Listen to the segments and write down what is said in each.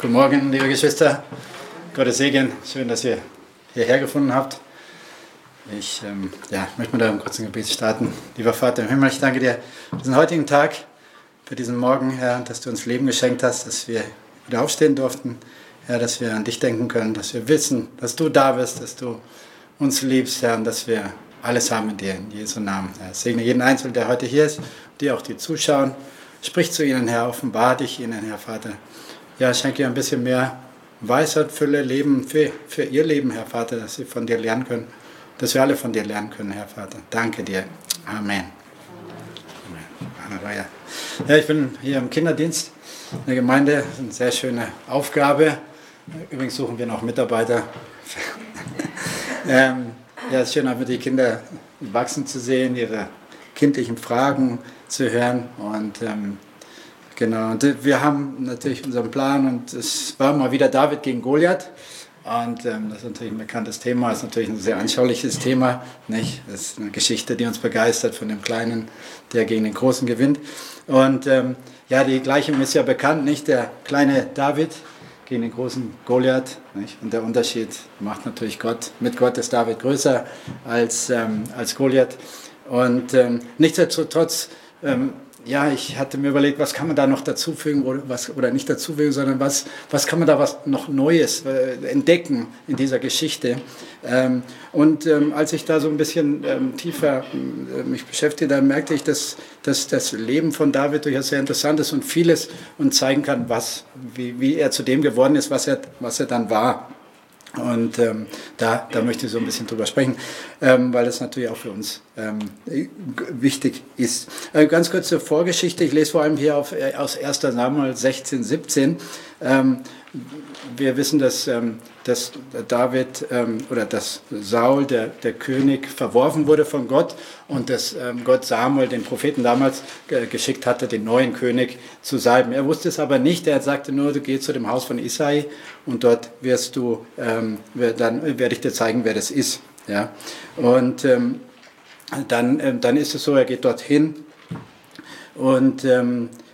Guten Morgen, liebe Geschwister. Gottes Segen. Schön, dass ihr hierher gefunden habt. Ich ähm, ja, möchte mit einem kurzen Gebet starten. Lieber Vater im Himmel, ich danke dir für diesen heutigen Tag, für diesen Morgen, Herr, dass du uns Leben geschenkt hast, dass wir wieder aufstehen durften. Herr, dass wir an dich denken können, dass wir wissen, dass du da bist, dass du uns liebst, Herr, und dass wir alles haben in dir, in Jesu Namen. Herr, segne jeden Einzelnen, der heute hier ist, die auch die zuschauen. Sprich zu ihnen, Herr, offenbar dich ihnen, Herr Vater ja, schenke ihr ein bisschen mehr Weisheit, Fülle, Leben für, für ihr Leben, Herr Vater, dass sie von dir lernen können, dass wir alle von dir lernen können, Herr Vater. Danke dir. Amen. Halleluja. Ja, ich bin hier im Kinderdienst in der Gemeinde. Das ist eine sehr schöne Aufgabe. Übrigens suchen wir noch Mitarbeiter. ähm, ja, es ist schön, einfach die Kinder wachsen zu sehen, ihre kindlichen Fragen zu hören. Und ähm, Genau, und wir haben natürlich unseren Plan und es war mal wieder David gegen Goliath. Und ähm, das ist natürlich ein bekanntes Thema, ist natürlich ein sehr anschauliches Thema. Nicht? Das ist eine Geschichte, die uns begeistert von dem Kleinen, der gegen den Großen gewinnt. Und ähm, ja, die Gleichung ist ja bekannt, nicht? Der kleine David gegen den großen Goliath. Nicht? Und der Unterschied macht natürlich Gott. Mit Gott ist David größer als, ähm, als Goliath. Und ähm, nichtsdestotrotz ähm, ja, ich hatte mir überlegt, was kann man da noch dazufügen oder, was, oder nicht dazufügen, sondern was, was kann man da was noch Neues äh, entdecken in dieser Geschichte. Ähm, und ähm, als ich da so ein bisschen ähm, tiefer äh, mich beschäftigte, dann merkte ich, dass, dass das Leben von David durchaus sehr interessant ist und vieles und zeigen kann, was, wie, wie er zu dem geworden ist, was er, was er dann war. Und ähm, da, da möchte ich so ein bisschen drüber sprechen, ähm, weil das natürlich auch für uns ähm, wichtig ist. Äh, ganz kurze Vorgeschichte, ich lese vor allem hier auf, äh, aus 1. Samuel 16, 17. Wir wissen, dass, ähm, dass David ähm, oder dass Saul, der, der König, verworfen wurde von Gott und dass ähm, Gott Samuel, den Propheten damals, geschickt hatte, den neuen König zu salben. Er wusste es aber nicht. Er sagte nur, du gehst zu dem Haus von Isai und dort wirst du, dann werde ich dir zeigen, wer das ist. Ja? Und dann, dann ist es so, er geht dorthin und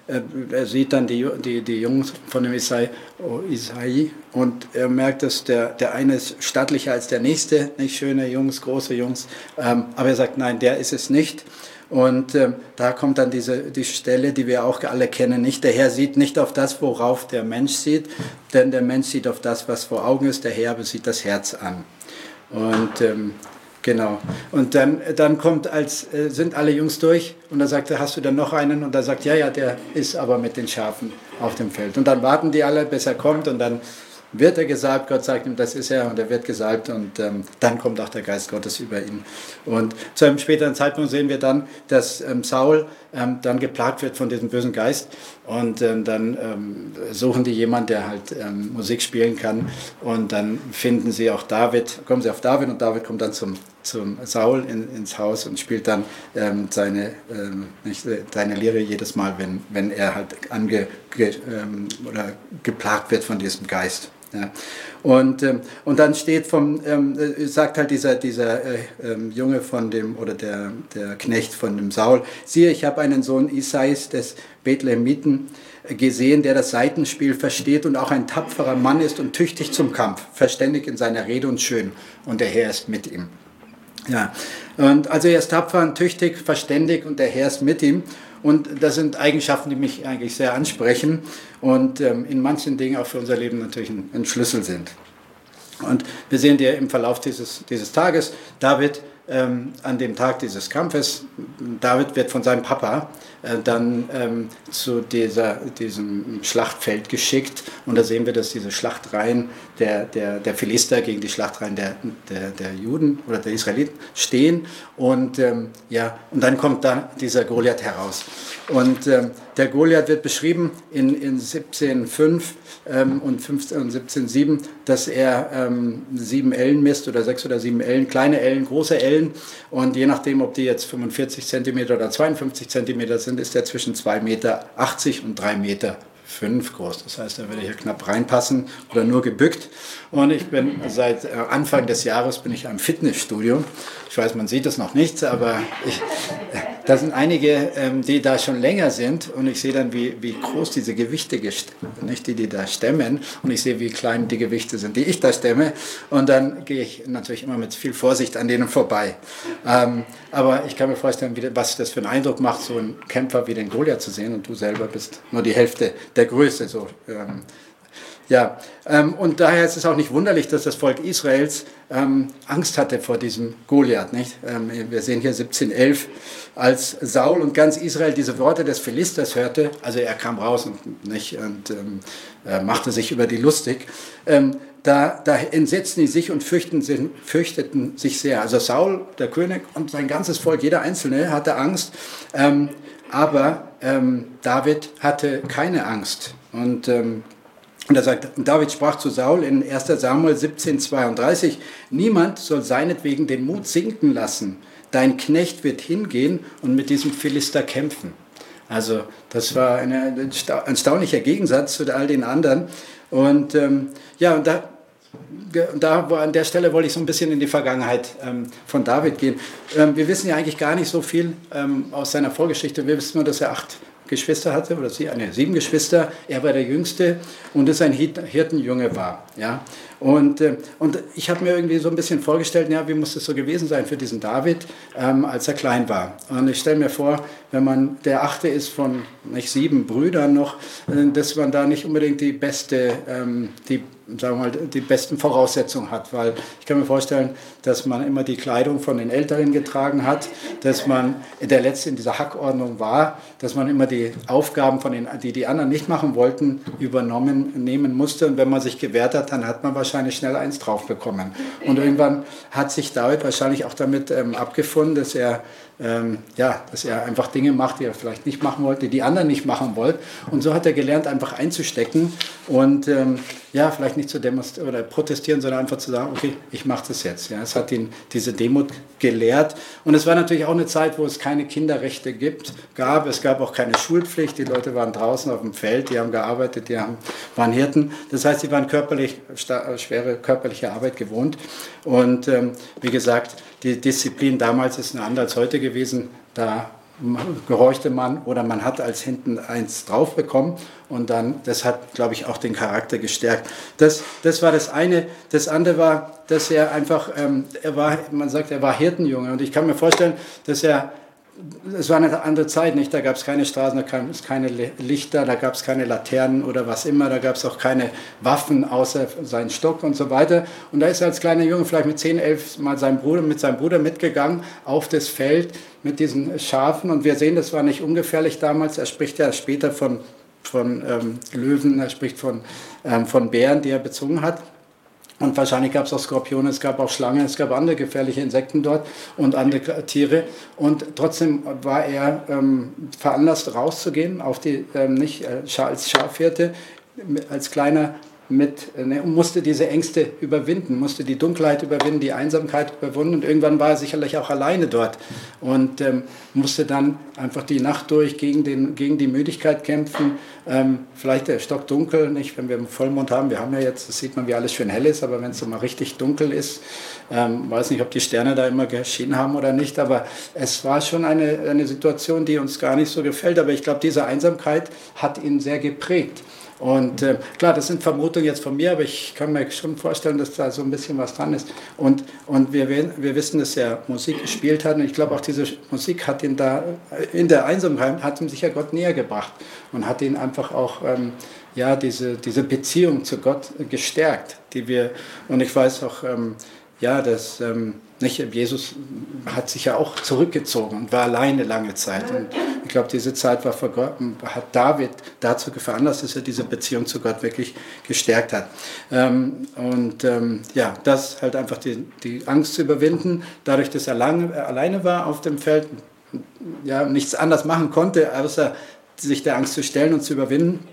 er sieht dann die, die, die Jungs von dem Isai, oh, Isai und er merkt, dass der, der eine ist stattlicher als der nächste, nicht schöne Jungs, große Jungs, ähm, aber er sagt, nein, der ist es nicht. Und ähm, da kommt dann diese die Stelle, die wir auch alle kennen, nicht der Herr sieht nicht auf das, worauf der Mensch sieht, denn der Mensch sieht auf das, was vor Augen ist, der Herr sieht das Herz an. Und ähm, Genau. Und dann, dann kommt als, äh, sind alle Jungs durch und dann sagt er, hast du dann noch einen? Und er sagt, ja, ja, der ist aber mit den Schafen auf dem Feld. Und dann warten die alle, bis er kommt und dann wird er gesalbt, Gott sagt ihm, das ist er und er wird gesalbt und ähm, dann kommt auch der Geist Gottes über ihn. Und zu einem späteren Zeitpunkt sehen wir dann, dass ähm, Saul ähm, dann geplagt wird von diesem bösen Geist und ähm, dann ähm, suchen die jemanden, der halt ähm, Musik spielen kann und dann finden sie auch David, kommen sie auf David und David kommt dann zum, zum Saul in, ins Haus und spielt dann seine, nicht, seine Lehre jedes Mal, wenn, wenn er halt ange, ge, oder geplagt wird von diesem Geist. Ja. Und, ähm, und dann steht vom, ähm, äh, sagt halt dieser, dieser äh, ähm, Junge von dem, oder der, der Knecht von dem Saul, siehe, ich habe einen Sohn Isais des Bethlehemiten gesehen, der das Seitenspiel versteht und auch ein tapferer Mann ist und tüchtig zum Kampf, verständig in seiner Rede und schön. Und der Herr ist mit ihm. Ja, und also er ist tapfer und tüchtig, verständig und der Herr ist mit ihm. Und das sind Eigenschaften, die mich eigentlich sehr ansprechen und ähm, in manchen Dingen auch für unser Leben natürlich ein, ein Schlüssel sind. Und wir sehen dir im Verlauf dieses, dieses Tages, David ähm, an dem Tag dieses Kampfes, David wird von seinem Papa dann ähm, zu dieser, diesem Schlachtfeld geschickt und da sehen wir, dass diese Schlachtreihen der, der, der Philister gegen die Schlachtreihen der, der, der Juden oder der Israeliten stehen und, ähm, ja, und dann kommt da dieser Goliath heraus. Und ähm, der Goliath wird beschrieben in, in 17,5 ähm, und 15 und 17,7, dass er ähm, sieben Ellen misst oder sechs oder sieben Ellen, kleine Ellen, große Ellen. Und je nachdem, ob die jetzt 45 cm oder 52 cm sind, ist er zwischen 2,80 Meter und 3 Meter groß. Das heißt, er würde hier knapp reinpassen oder nur gebückt. Und ich bin seit äh, Anfang des Jahres bin ich am Fitnessstudio. Ich weiß, man sieht es noch nicht, aber ich, da sind einige, ähm, die da schon länger sind und ich sehe dann, wie, wie groß diese Gewichte, nicht die, die da stemmen und ich sehe, wie klein die Gewichte sind, die ich da stemme und dann gehe ich natürlich immer mit viel Vorsicht an denen vorbei. Ähm, aber ich kann mir vorstellen, wie, was das für einen Eindruck macht, so einen Kämpfer wie den Goliath zu sehen und du selber bist nur die Hälfte der Größe. So, ähm, ja, ähm, und daher ist es auch nicht wunderlich, dass das Volk Israels ähm, Angst hatte vor diesem Goliath. Nicht? Ähm, wir sehen hier 1711, als Saul und ganz Israel diese Worte des Philisters hörte, also er kam raus und, nicht, und ähm, machte sich über die lustig, ähm, da, da, entsetzten die sich und fürchteten, fürchteten, sich sehr. Also Saul, der König und sein ganzes Volk, jeder Einzelne hatte Angst, ähm, aber David hatte keine Angst. Und und er sagt, David sprach zu Saul in 1 Samuel 17, 32, niemand soll seinetwegen den Mut sinken lassen. Dein Knecht wird hingehen und mit diesem Philister kämpfen. Also das war ein erstaunlicher Gegensatz zu all den anderen. Und ähm, ja, und da, da an der Stelle wollte ich so ein bisschen in die Vergangenheit ähm, von David gehen. Ähm, wir wissen ja eigentlich gar nicht so viel ähm, aus seiner Vorgeschichte. Wir wissen nur, dass er acht Geschwister hatte, oder sie, eine, sieben Geschwister, er war der Jüngste und es ein Hirtenjunge war. Ja? Und, äh, und ich habe mir irgendwie so ein bisschen vorgestellt, ja, wie muss es so gewesen sein für diesen David, ähm, als er klein war. Und ich stelle mir vor, wenn man der Achte ist von nicht sieben Brüdern noch, äh, dass man da nicht unbedingt die beste, ähm, die sagen wir mal, die besten Voraussetzungen hat, weil ich kann mir vorstellen, dass man immer die Kleidung von den Älteren getragen hat, dass man der Letzte in dieser Hackordnung war, dass man immer die Aufgaben, von den, die die anderen nicht machen wollten, übernommen nehmen musste und wenn man sich gewehrt hat, dann hat man wahrscheinlich schnell eins drauf bekommen. Und irgendwann hat sich David wahrscheinlich auch damit ähm, abgefunden, dass er ähm, ja, dass er einfach Dinge macht, die er vielleicht nicht machen wollte, die die anderen nicht machen wollten. Und so hat er gelernt, einfach einzustecken und ähm, ja, vielleicht nicht zu demonstrieren oder protestieren, sondern einfach zu sagen, okay, ich mache das jetzt. Ja, es hat ihn diese Demut gelehrt. Und es war natürlich auch eine Zeit, wo es keine Kinderrechte gibt, gab. Es gab auch keine Schulpflicht. Die Leute waren draußen auf dem Feld, die haben gearbeitet, die haben, waren Hirten. Das heißt, sie waren körperlich, schwere körperliche Arbeit gewohnt. Und ähm, wie gesagt, die Disziplin damals ist eine andere als heute gewesen. Da gehorchte man oder man hat als hinten eins drauf bekommen und dann, das hat, glaube ich, auch den Charakter gestärkt. Das, das war das eine. Das andere war, dass er einfach, ähm, er war, man sagt, er war Hirtenjunge und ich kann mir vorstellen, dass er es war eine andere Zeit, nicht? Da gab es keine Straßen, da gab es keine Lichter, da gab es keine Laternen oder was immer, da gab es auch keine Waffen außer seinen Stock und so weiter. Und da ist er als kleiner Junge vielleicht mit 10, 11 mal seinem Bruder, mit seinem Bruder mitgegangen auf das Feld mit diesen Schafen. Und wir sehen, das war nicht ungefährlich damals. Er spricht ja später von, von ähm, Löwen, er spricht von, ähm, von Bären, die er bezogen hat. Und wahrscheinlich gab es auch Skorpione, es gab auch Schlangen, es gab andere gefährliche Insekten dort und andere Tiere. Und trotzdem war er ähm, veranlasst, rauszugehen, auf die, ähm, nicht äh, als Schafhirte, als kleiner mit, ne, musste diese Ängste überwinden, musste die Dunkelheit überwinden, die Einsamkeit überwinden und irgendwann war er sicherlich auch alleine dort und ähm, musste dann einfach die Nacht durch gegen, den, gegen die Müdigkeit kämpfen. Ähm, vielleicht der Stock dunkel, nicht, wenn wir einen Vollmond haben, wir haben ja jetzt, das sieht man, wie alles schön hell ist, aber wenn es so mal richtig dunkel ist, ähm, weiß nicht, ob die Sterne da immer geschienen haben oder nicht, aber es war schon eine, eine Situation, die uns gar nicht so gefällt, aber ich glaube, diese Einsamkeit hat ihn sehr geprägt. Und äh, klar, das sind Vermutungen jetzt von mir, aber ich kann mir schon vorstellen, dass da so ein bisschen was dran ist. Und, und wir, wir wissen, dass er Musik gespielt hat und ich glaube auch diese Musik hat ihn da äh, in der Einsamkeit, hat ihm sicher Gott näher gebracht und hat ihn einfach auch ähm, ja, diese, diese Beziehung zu Gott gestärkt, die wir, und ich weiß auch, ähm, ja, dass ähm, nicht, Jesus hat sich ja auch zurückgezogen und war alleine lange Zeit. Und ich glaube, diese Zeit war vor Gott, hat David dazu veranlasst, dass er diese Beziehung zu Gott wirklich gestärkt hat. Ähm, und ähm, ja, das halt einfach die, die Angst zu überwinden, dadurch, dass er lange, alleine war auf dem Feld, ja, nichts anderes machen konnte, außer sich der Angst zu stellen und zu überwinden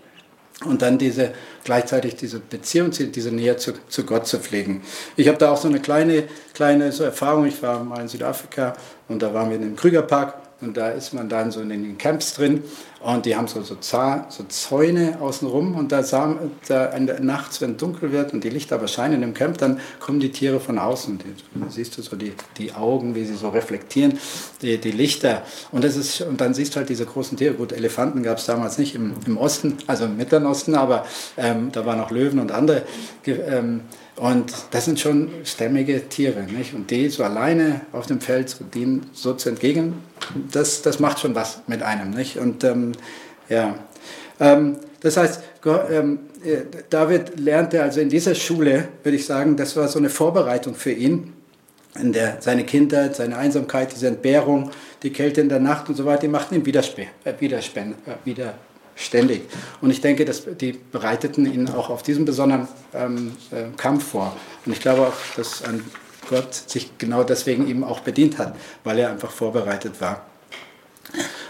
und dann diese gleichzeitig diese Beziehung, diese Nähe zu, zu Gott zu pflegen. Ich habe da auch so eine kleine, kleine so Erfahrung. Ich war mal in Südafrika und da waren wir in einem Krügerpark und da ist man dann so in den Camps drin und die haben so, so, so Zäune außenrum und da, sah, da nachts, wenn dunkel wird und die Lichter aber scheinen im Camp, dann kommen die Tiere von außen. Die, siehst du so die, die Augen, wie sie so reflektieren, die, die Lichter. Und, das ist, und dann siehst du halt diese großen Tiere. Gut, Elefanten gab es damals nicht im, im Osten, also im Mittleren Osten, aber ähm, da waren auch Löwen und andere. Ähm, und das sind schon stämmige Tiere. Nicht? Und die so alleine auf dem Feld, so, denen so zu entgegen, das, das macht schon was mit einem. Nicht? Und ähm, ja, ähm, das heißt, ähm, äh, David lernte also in dieser Schule, würde ich sagen, das war so eine Vorbereitung für ihn. In der, seine Kindheit, seine Einsamkeit, diese Entbehrung, die Kälte in der Nacht und so weiter, die machten ihn äh, äh, wieder, ständig. Und ich denke, dass die bereiteten ihn auch auf diesen besonderen ähm, äh, Kampf vor. Und ich glaube auch, dass an Gott sich genau deswegen eben auch bedient hat, weil er einfach vorbereitet war.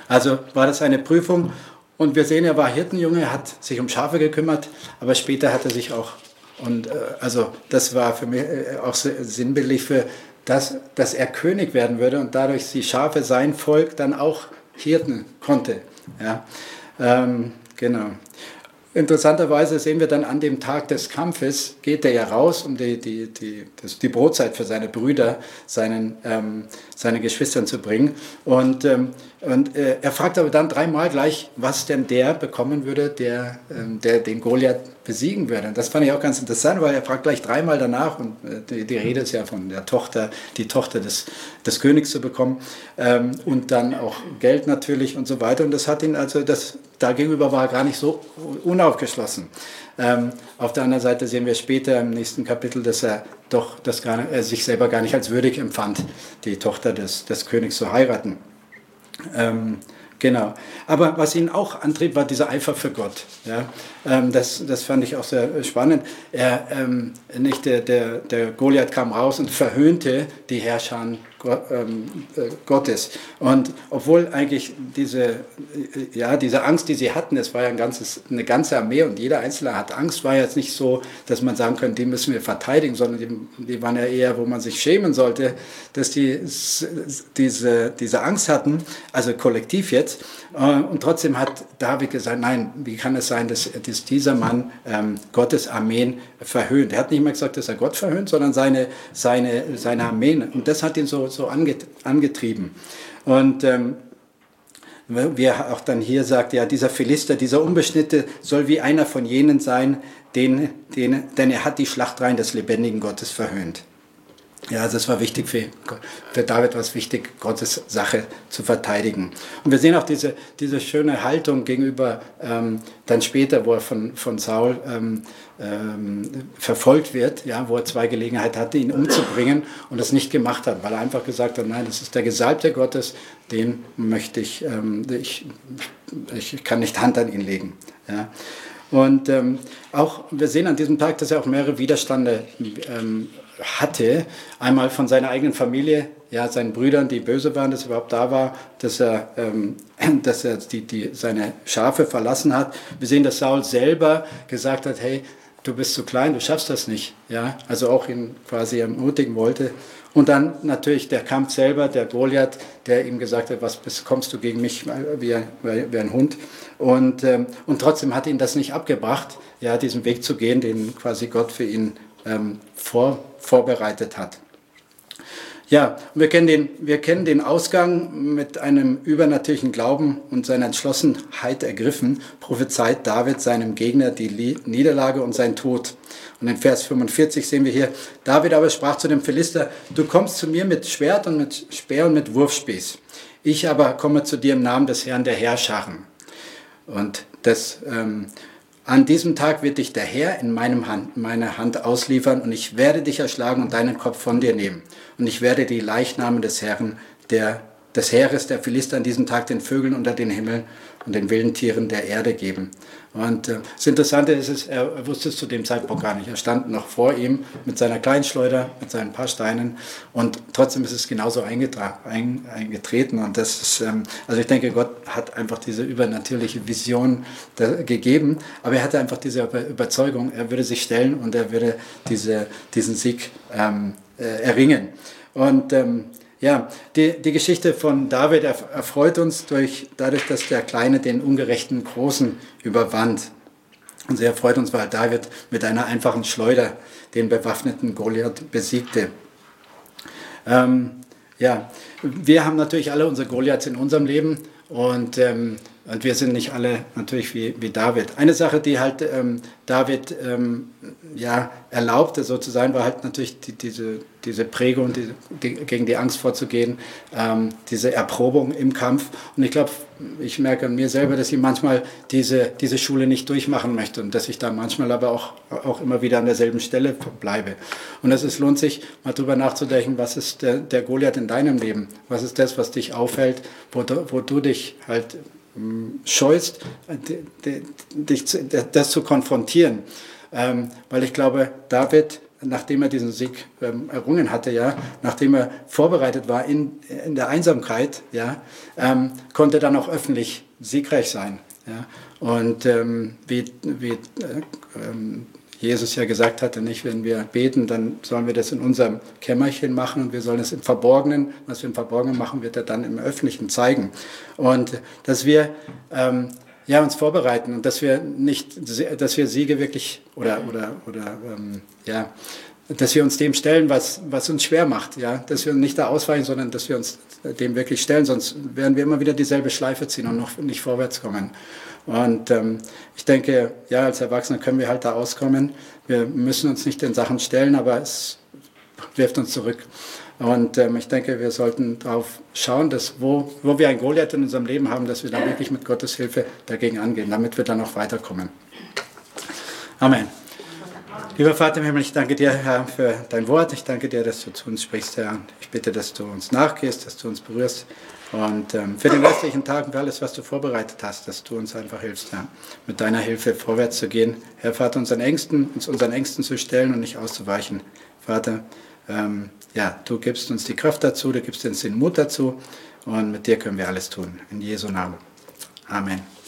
Also war das eine Prüfung und wir sehen, er war Hirtenjunge, hat sich um Schafe gekümmert, aber später hat er sich auch, und äh, also das war für mich äh, auch sinnbildlich für das, dass er König werden würde und dadurch die Schafe sein Volk dann auch Hirten konnte. Ja. Ähm, genau. Interessanterweise sehen wir dann an dem Tag des Kampfes, geht er ja raus, um die, die, die, die Brotzeit für seine Brüder, seinen, ähm, seine Geschwistern zu bringen. Und, ähm, und äh, er fragt aber dann dreimal gleich, was denn der bekommen würde, der, ähm, der den Goliath besiegen würde. Und das fand ich auch ganz interessant, weil er fragt gleich dreimal danach und äh, die, die, Rede ist ja von der Tochter, die Tochter des, des Königs zu bekommen ähm, und dann auch Geld natürlich und so weiter. Und das hat ihn also, das, dagegenüber war er gar nicht so unaufgeschlossen. Ähm, auf der anderen Seite sehen wir später im nächsten Kapitel, dass er doch das gar äh, sich selber gar nicht als würdig empfand, die Tochter des, des Königs zu heiraten. Ähm, Genau. Aber was ihn auch antrieb, war dieser Eifer für Gott. Ja? Ähm, das, das fand ich auch sehr spannend. Er, ähm, nicht der, der, der Goliath kam raus und verhöhnte die Herrscher Gottes. Und obwohl eigentlich diese, ja, diese Angst, die sie hatten, es war ja ein ganzes, eine ganze Armee und jeder Einzelne hat Angst, war jetzt nicht so, dass man sagen könnte, die müssen wir verteidigen, sondern die, die waren ja eher, wo man sich schämen sollte, dass die diese, diese Angst hatten, also kollektiv jetzt. Äh, und trotzdem hat David gesagt, nein, wie kann es sein, dass, dass dieser Mann ähm, Gottes Armeen verhöhnt? Er hat nicht mehr gesagt, dass er Gott verhöhnt, sondern seine, seine, seine Armeen. Und das hat ihn so, so angetrieben. Und ähm, wie er auch dann hier sagt, ja, dieser Philister, dieser Unbeschnitte soll wie einer von jenen sein, den, den, denn er hat die Schlachtreihen des lebendigen Gottes verhöhnt. Ja, also es war wichtig für, für David war es wichtig, Gottes Sache zu verteidigen. Und wir sehen auch diese, diese schöne Haltung gegenüber ähm, dann später, wo er von, von Saul ähm, ähm, verfolgt wird, ja, wo er zwei Gelegenheiten hatte, ihn umzubringen und das nicht gemacht hat, weil er einfach gesagt hat, nein, das ist der Gesalbte Gottes, den möchte ich, ähm, ich, ich kann nicht Hand an ihn legen. Ja. Und ähm, auch, wir sehen an diesem Tag, dass er auch mehrere Widerstände ähm, hatte. Einmal von seiner eigenen Familie, ja, seinen Brüdern, die böse waren, dass er überhaupt da war, dass er, ähm, dass er die, die, seine Schafe verlassen hat. Wir sehen, dass Saul selber gesagt hat, hey, du bist zu klein, du schaffst das nicht. Ja, also auch ihn quasi ermutigen wollte. Und dann natürlich der Kampf selber, der Goliath, der ihm gesagt hat, was kommst du gegen mich wie wie ein Hund. Und, ähm, und trotzdem hat ihn das nicht abgebracht, ja, diesen Weg zu gehen, den quasi Gott für ihn ähm, vor, vorbereitet hat. Ja, wir kennen, den, wir kennen den Ausgang mit einem übernatürlichen Glauben und seiner Entschlossenheit ergriffen, prophezeit David seinem Gegner die Niederlage und sein Tod. Und in Vers 45 sehen wir hier, David aber sprach zu dem Philister, du kommst zu mir mit Schwert und mit Speer und mit Wurfspieß. Ich aber komme zu dir im Namen des Herrn der Herrscharen. Und das, ähm, an diesem Tag wird dich der Herr in meinem Hand, meine Hand ausliefern und ich werde dich erschlagen und deinen Kopf von dir nehmen. Und ich werde die Leichnamen des Herrn, der, des Heeres der Philister an diesem Tag den Vögeln unter den Himmel und den wilden Tieren der Erde geben. Und äh, das Interessante ist, es, er wusste es zu dem Zeitpunkt gar nicht. Er stand noch vor ihm mit seiner Kleinschleuder, mit seinen paar Steinen und trotzdem ist es genauso eingetreten. Und das ist, ähm, also ich denke, Gott hat einfach diese übernatürliche Vision da, gegeben, aber er hatte einfach diese Überzeugung, er würde sich stellen und er würde diese, diesen Sieg ähm, äh, erringen. Und ähm, ja, die, die Geschichte von David erfreut uns durch, dadurch, dass der Kleine den ungerechten Großen überwand. Und sie erfreut uns, weil David mit einer einfachen Schleuder den bewaffneten Goliath besiegte. Ähm, ja, wir haben natürlich alle unsere Goliaths in unserem Leben und ähm, und wir sind nicht alle natürlich wie, wie David. Eine Sache, die halt ähm, David ähm, ja, erlaubte, so zu sein, war halt natürlich die, diese, diese Prägung, die, die, gegen die Angst vorzugehen, ähm, diese Erprobung im Kampf. Und ich glaube, ich merke an mir selber, dass ich manchmal diese, diese Schule nicht durchmachen möchte und dass ich da manchmal aber auch, auch immer wieder an derselben Stelle bleibe. Und es lohnt sich, mal drüber nachzudenken, was ist der, der Goliath in deinem Leben? Was ist das, was dich aufhält, wo du, wo du dich halt scheust, dich das zu konfrontieren. Ähm, weil ich glaube, David, nachdem er diesen Sieg ähm, errungen hatte, ja, nachdem er vorbereitet war in, in der Einsamkeit, ja, ähm, konnte dann auch öffentlich siegreich sein. Ja. Und wie, wie äh, Jesus ja gesagt hatte, nicht, wenn wir beten, dann sollen wir das in unserem Kämmerchen machen und wir sollen es im Verborgenen, was wir im Verborgenen machen, wird er dann im Öffentlichen zeigen. Und dass wir ähm, ja, uns vorbereiten und dass wir nicht, dass wir Siege wirklich oder, oder, oder ähm, ja, dass wir uns dem stellen, was, was uns schwer macht, ja, dass wir nicht da ausweichen, sondern dass wir uns dem wirklich stellen, sonst werden wir immer wieder dieselbe Schleife ziehen und noch nicht vorwärts kommen. Und ähm, ich denke, ja, als Erwachsene können wir halt da auskommen. Wir müssen uns nicht den Sachen stellen, aber es wirft uns zurück. Und ähm, ich denke, wir sollten darauf schauen, dass wo, wo wir ein Goliath in unserem Leben haben, dass wir dann wirklich mit Gottes Hilfe dagegen angehen, damit wir dann auch weiterkommen. Amen. Lieber Vater im Himmel, ich danke dir, Herr, für dein Wort. Ich danke dir, dass du zu uns sprichst, Herr. Ich bitte, dass du uns nachgehst, dass du uns berührst. Und ähm, für den restlichen Tag und für alles, was du vorbereitet hast, dass du uns einfach hilfst, Herr, mit deiner Hilfe vorwärts zu gehen. Herr Vater, unseren Ängsten, uns unseren Ängsten zu stellen und nicht auszuweichen. Vater, ähm, ja, du gibst uns die Kraft dazu, du gibst uns den Mut dazu und mit dir können wir alles tun. In Jesu Namen. Amen.